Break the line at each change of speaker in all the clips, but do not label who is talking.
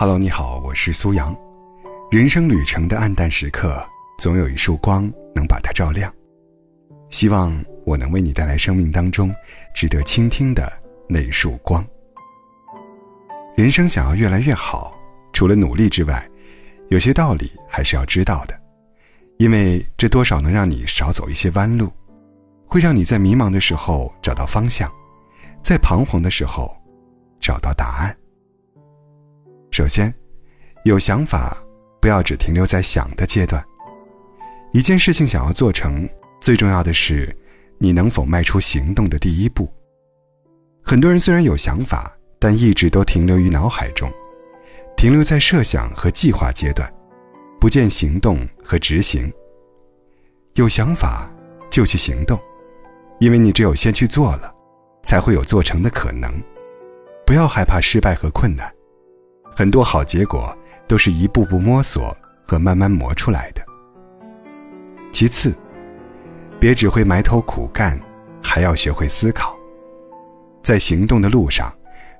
Hello，你好，我是苏阳。人生旅程的暗淡时刻，总有一束光能把它照亮。希望我能为你带来生命当中值得倾听的那一束光。人生想要越来越好，除了努力之外，有些道理还是要知道的，因为这多少能让你少走一些弯路，会让你在迷茫的时候找到方向，在彷徨的时候找到答案。首先，有想法，不要只停留在想的阶段。一件事情想要做成，最重要的是，你能否迈出行动的第一步。很多人虽然有想法，但一直都停留于脑海中，停留在设想和计划阶段，不见行动和执行。有想法就去行动，因为你只有先去做了，才会有做成的可能。不要害怕失败和困难。很多好结果都是一步步摸索和慢慢磨出来的。其次，别只会埋头苦干，还要学会思考。在行动的路上，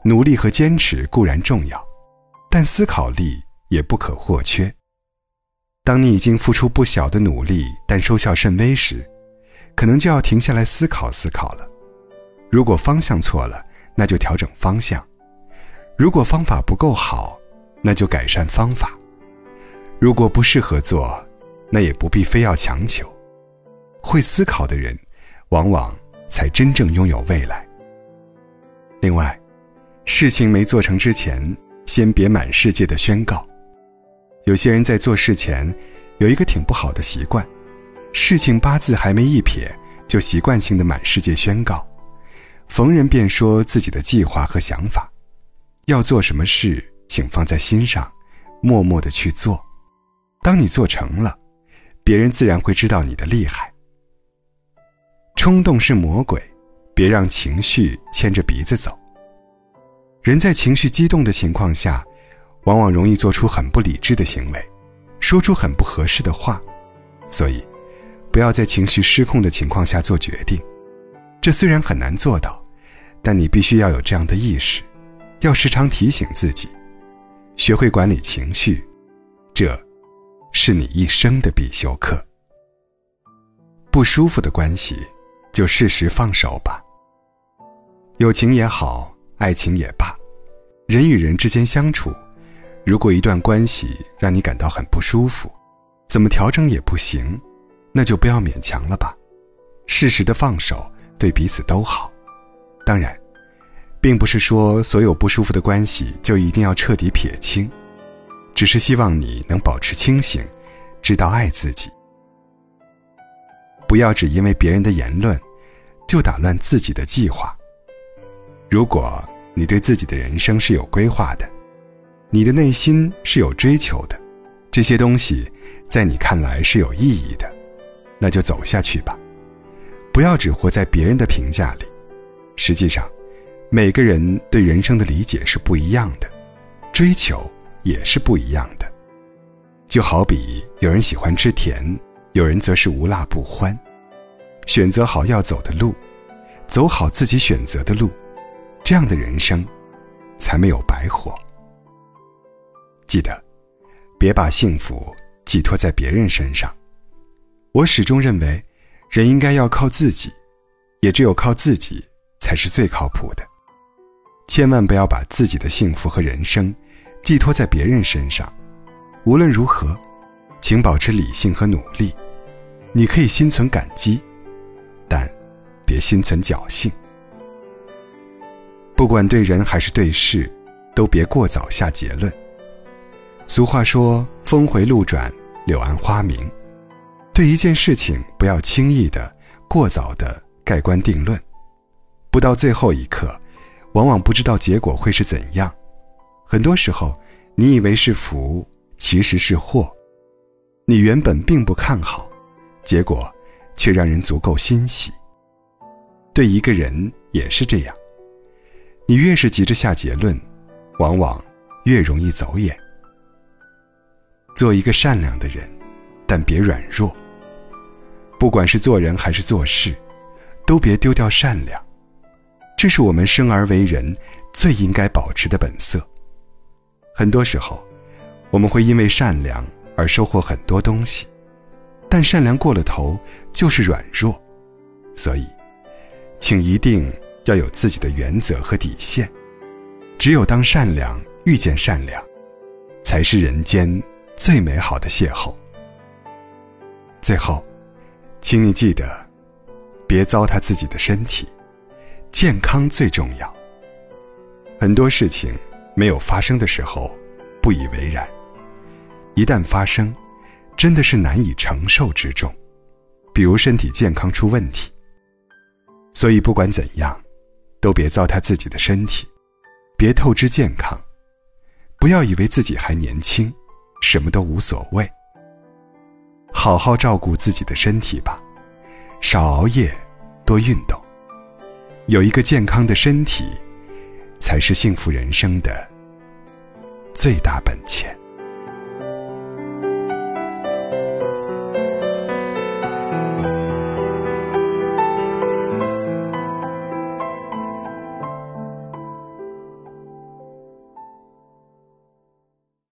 努力和坚持固然重要，但思考力也不可或缺。当你已经付出不小的努力，但收效甚微时，可能就要停下来思考思考了。如果方向错了，那就调整方向。如果方法不够好，那就改善方法；如果不适合做，那也不必非要强求。会思考的人，往往才真正拥有未来。另外，事情没做成之前，先别满世界的宣告。有些人在做事前，有一个挺不好的习惯：事情八字还没一撇，就习惯性的满世界宣告，逢人便说自己的计划和想法。要做什么事，请放在心上，默默的去做。当你做成了，别人自然会知道你的厉害。冲动是魔鬼，别让情绪牵着鼻子走。人在情绪激动的情况下，往往容易做出很不理智的行为，说出很不合适的话。所以，不要在情绪失控的情况下做决定。这虽然很难做到，但你必须要有这样的意识。要时常提醒自己，学会管理情绪，这，是你一生的必修课。不舒服的关系，就适时放手吧。友情也好，爱情也罢，人与人之间相处，如果一段关系让你感到很不舒服，怎么调整也不行，那就不要勉强了吧。适时的放手，对彼此都好。当然。并不是说所有不舒服的关系就一定要彻底撇清，只是希望你能保持清醒，知道爱自己，不要只因为别人的言论就打乱自己的计划。如果你对自己的人生是有规划的，你的内心是有追求的，这些东西在你看来是有意义的，那就走下去吧，不要只活在别人的评价里，实际上。每个人对人生的理解是不一样的，追求也是不一样的。就好比有人喜欢吃甜，有人则是无辣不欢。选择好要走的路，走好自己选择的路，这样的人生才没有白活。记得，别把幸福寄托在别人身上。我始终认为，人应该要靠自己，也只有靠自己才是最靠谱的。千万不要把自己的幸福和人生寄托在别人身上。无论如何，请保持理性和努力。你可以心存感激，但别心存侥幸。不管对人还是对事，都别过早下结论。俗话说：“峰回路转，柳暗花明。”对一件事情，不要轻易的、过早的盖棺定论，不到最后一刻。往往不知道结果会是怎样，很多时候，你以为是福，其实是祸。你原本并不看好，结果却让人足够欣喜。对一个人也是这样，你越是急着下结论，往往越容易走眼。做一个善良的人，但别软弱。不管是做人还是做事，都别丢掉善良。这是我们生而为人最应该保持的本色。很多时候，我们会因为善良而收获很多东西，但善良过了头就是软弱，所以，请一定要有自己的原则和底线。只有当善良遇见善良，才是人间最美好的邂逅。最后，请你记得，别糟蹋自己的身体，健康最重要。很多事情没有发生的时候，不以为然；一旦发生，真的是难以承受之重。比如身体健康出问题。所以不管怎样，都别糟蹋自己的身体，别透支健康，不要以为自己还年轻，什么都无所谓。好好照顾自己的身体吧，少熬夜，多运动。有一个健康的身体。才是幸福人生的最大本钱。